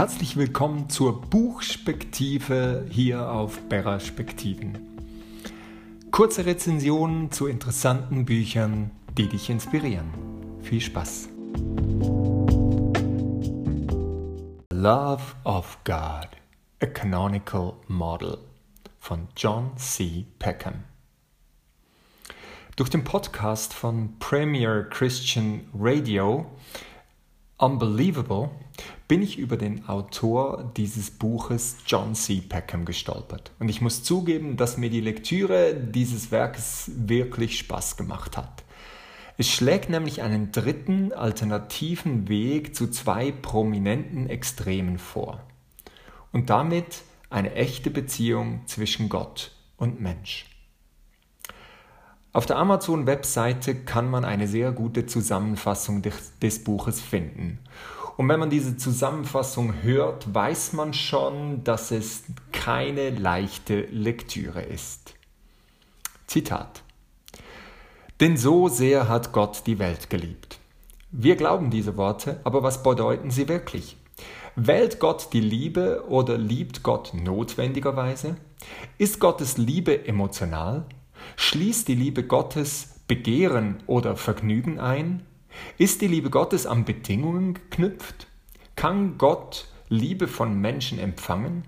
Herzlich willkommen zur Buchspektive hier auf Perspektiven. Kurze Rezensionen zu interessanten Büchern, die dich inspirieren. Viel Spaß! Love of God, a Canonical Model von John C. Peckham. Durch den Podcast von Premier Christian Radio Unbelievable bin ich über den Autor dieses Buches John C. Peckham gestolpert. Und ich muss zugeben, dass mir die Lektüre dieses Werkes wirklich Spaß gemacht hat. Es schlägt nämlich einen dritten alternativen Weg zu zwei prominenten Extremen vor. Und damit eine echte Beziehung zwischen Gott und Mensch. Auf der Amazon-Webseite kann man eine sehr gute Zusammenfassung des, des, Buches finden. Und wenn man diese Zusammenfassung hört, weiß man schon, dass es keine leichte Lektüre ist. Zitat. Denn so sehr hat Gott die Welt geliebt. Wir glauben diese Worte, aber was bedeuten sie wirklich? Wählt Gott die Liebe oder liebt Gott notwendigerweise? Ist Gottes Liebe emotional? Schließt die Liebe Gottes Begehren oder Vergnügen ein? Ist die Liebe Gottes an Bedingungen geknüpft? Kann Gott Liebe von Menschen empfangen?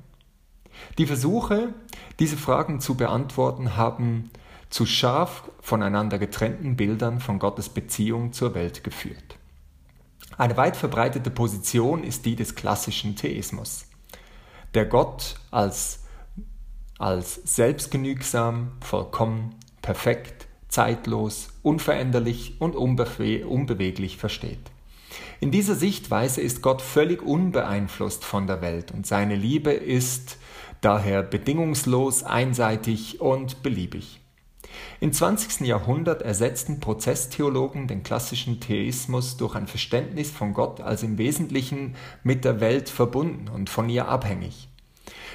Die Versuche, diese Fragen zu beantworten, haben zu scharf voneinander getrennten Bildern von Gottes Beziehung zur Welt geführt. Eine weit verbreitete Position ist die des klassischen Theismus. Der Gott als als selbstgenügsam, vollkommen, perfekt, zeitlos, unveränderlich und unbewe unbeweglich versteht. In dieser Sichtweise ist Gott völlig unbeeinflusst von der Welt und seine Liebe ist daher bedingungslos, einseitig und beliebig. Im 20. Jahrhundert ersetzten Prozesstheologen den klassischen Theismus durch ein Verständnis von Gott als im Wesentlichen mit der Welt verbunden und von ihr abhängig.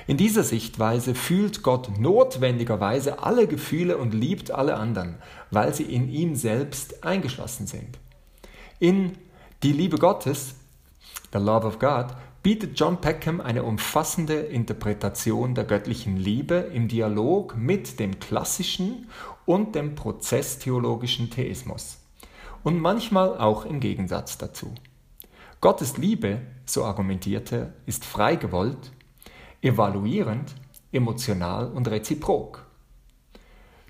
In dieser Sichtweise fühlt Gott notwendigerweise alle Gefühle und liebt alle anderen, weil sie in ihm selbst eingeschlossen sind. In Die Liebe Gottes, The Love of God, bietet John Peckham eine umfassende Interpretation der göttlichen Liebe im Dialog mit dem klassischen und dem prozesstheologischen Theismus und manchmal auch im Gegensatz dazu. Gottes Liebe, so argumentierte, ist frei gewollt evaluierend, emotional und reziprok.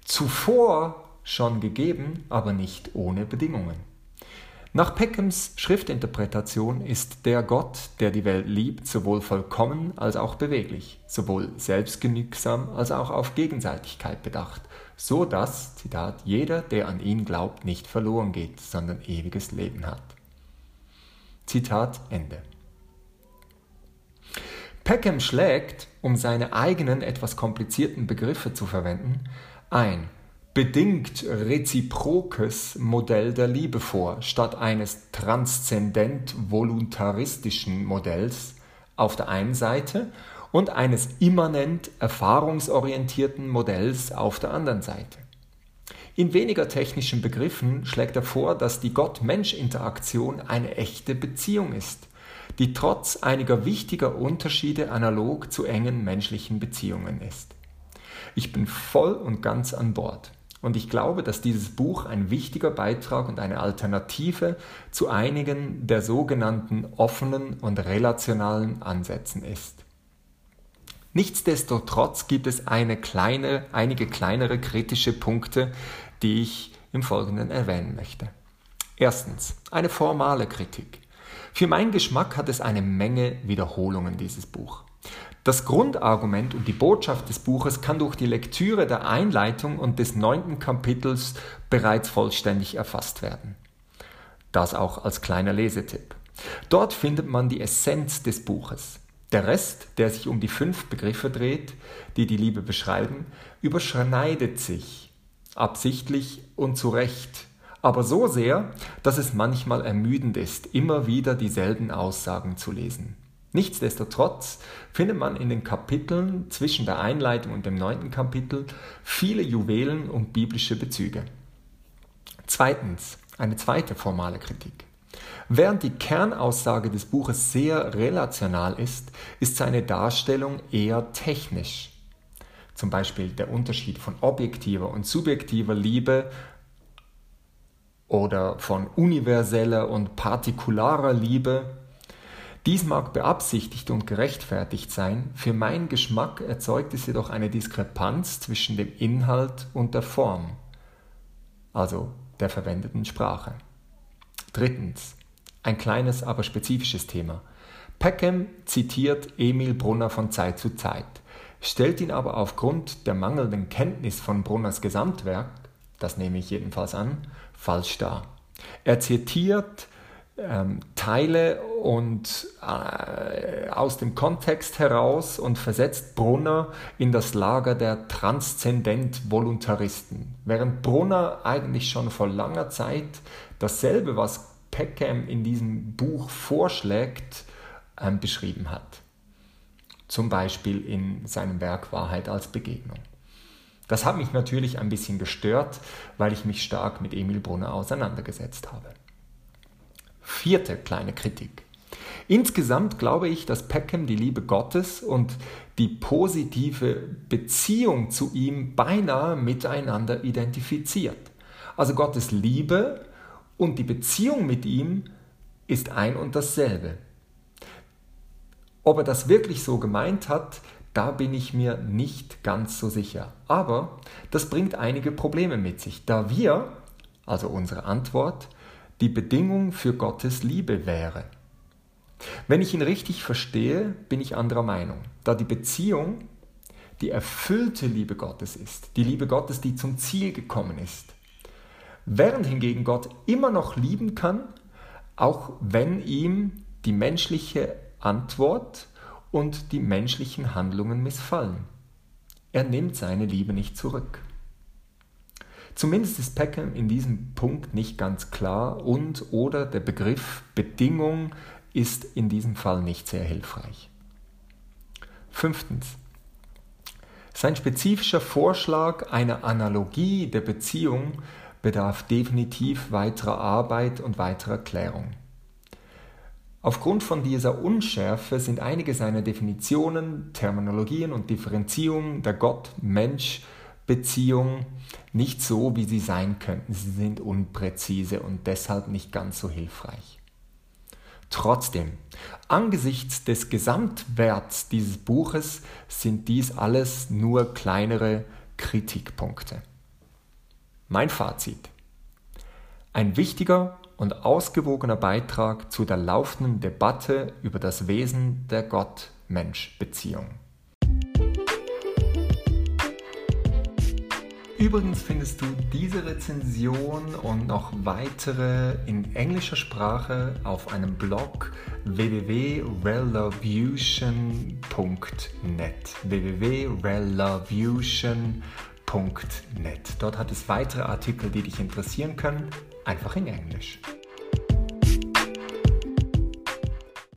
Zuvor schon gegeben, aber nicht ohne Bedingungen. Nach Peckhams Schriftinterpretation ist der Gott, der die Welt liebt, sowohl vollkommen als auch beweglich, sowohl selbstgenügsam als auch auf Gegenseitigkeit bedacht, so dass, Zitat, jeder, der an ihn glaubt, nicht verloren geht, sondern ewiges Leben hat. Zitat Ende. Peckham schlägt, um seine eigenen etwas komplizierten Begriffe zu verwenden, ein bedingt reziprokes Modell der Liebe vor, statt eines transzendent voluntaristischen Modells auf der einen Seite und eines immanent erfahrungsorientierten Modells auf der anderen Seite. In weniger technischen Begriffen schlägt er vor, dass die Gott-Mensch-Interaktion eine echte Beziehung ist die trotz einiger wichtiger Unterschiede analog zu engen menschlichen Beziehungen ist. Ich bin voll und ganz an Bord. Und ich glaube, dass dieses Buch ein wichtiger Beitrag und eine Alternative zu einigen der sogenannten offenen und relationalen Ansätzen ist. Nichtsdestotrotz gibt es eine kleine, einige kleinere kritische Punkte, die ich im Folgenden erwähnen möchte. Erstens, eine formale Kritik. Für meinen Geschmack hat es eine Menge Wiederholungen, dieses Buch. Das Grundargument und die Botschaft des Buches kann durch die Lektüre der Einleitung und des neunten Kapitels bereits vollständig erfasst werden. Das auch als kleiner Lesetipp. Dort findet man die Essenz des Buches. Der Rest, der sich um die fünf Begriffe dreht, die die Liebe beschreiben, überschneidet sich absichtlich und zu Recht aber so sehr, dass es manchmal ermüdend ist, immer wieder dieselben Aussagen zu lesen. Nichtsdestotrotz findet man in den Kapiteln zwischen der Einleitung und dem neunten Kapitel viele Juwelen und biblische Bezüge. Zweitens, eine zweite formale Kritik. Während die Kernaussage des Buches sehr relational ist, ist seine Darstellung eher technisch. Zum Beispiel der Unterschied von objektiver und subjektiver Liebe oder von universeller und partikularer Liebe. Dies mag beabsichtigt und gerechtfertigt sein, für meinen Geschmack erzeugt es jedoch eine Diskrepanz zwischen dem Inhalt und der Form, also der verwendeten Sprache. Drittens, ein kleines, aber spezifisches Thema. Peckham zitiert Emil Brunner von Zeit zu Zeit, stellt ihn aber aufgrund der mangelnden Kenntnis von Brunners Gesamtwerk, das nehme ich jedenfalls an, falsch dar. Er zitiert ähm, Teile und äh, aus dem Kontext heraus und versetzt Brunner in das Lager der Transzendent-Voluntaristen, während Brunner eigentlich schon vor langer Zeit dasselbe, was Peckham in diesem Buch vorschlägt, ähm, beschrieben hat. Zum Beispiel in seinem Werk Wahrheit als Begegnung. Das hat mich natürlich ein bisschen gestört, weil ich mich stark mit Emil Brunner auseinandergesetzt habe. Vierte kleine Kritik. Insgesamt glaube ich, dass Peckham die Liebe Gottes und die positive Beziehung zu ihm beinahe miteinander identifiziert. Also Gottes Liebe und die Beziehung mit ihm ist ein und dasselbe. Ob er das wirklich so gemeint hat, da bin ich mir nicht ganz so sicher. Aber das bringt einige Probleme mit sich, da wir, also unsere Antwort, die Bedingung für Gottes Liebe wäre. Wenn ich ihn richtig verstehe, bin ich anderer Meinung, da die Beziehung die erfüllte Liebe Gottes ist, die Liebe Gottes, die zum Ziel gekommen ist. Während hingegen Gott immer noch lieben kann, auch wenn ihm die menschliche Antwort und die menschlichen Handlungen missfallen. Er nimmt seine Liebe nicht zurück. Zumindest ist Peckham in diesem Punkt nicht ganz klar und oder der Begriff Bedingung ist in diesem Fall nicht sehr hilfreich. Fünftens. Sein spezifischer Vorschlag einer Analogie der Beziehung bedarf definitiv weiterer Arbeit und weiterer Klärung. Aufgrund von dieser Unschärfe sind einige seiner Definitionen, Terminologien und Differenzierungen der Gott-Mensch- Beziehung nicht so, wie sie sein könnten. Sie sind unpräzise und deshalb nicht ganz so hilfreich. Trotzdem, angesichts des Gesamtwerts dieses Buches sind dies alles nur kleinere Kritikpunkte. Mein Fazit. Ein wichtiger und ausgewogener Beitrag zu der laufenden Debatte über das Wesen der Gott-Mensch-Beziehung. Übrigens findest du diese Rezension und noch weitere in englischer Sprache auf einem Blog www.relovution.net www.relovution.net Dort hat es weitere Artikel, die dich interessieren können, einfach in Englisch.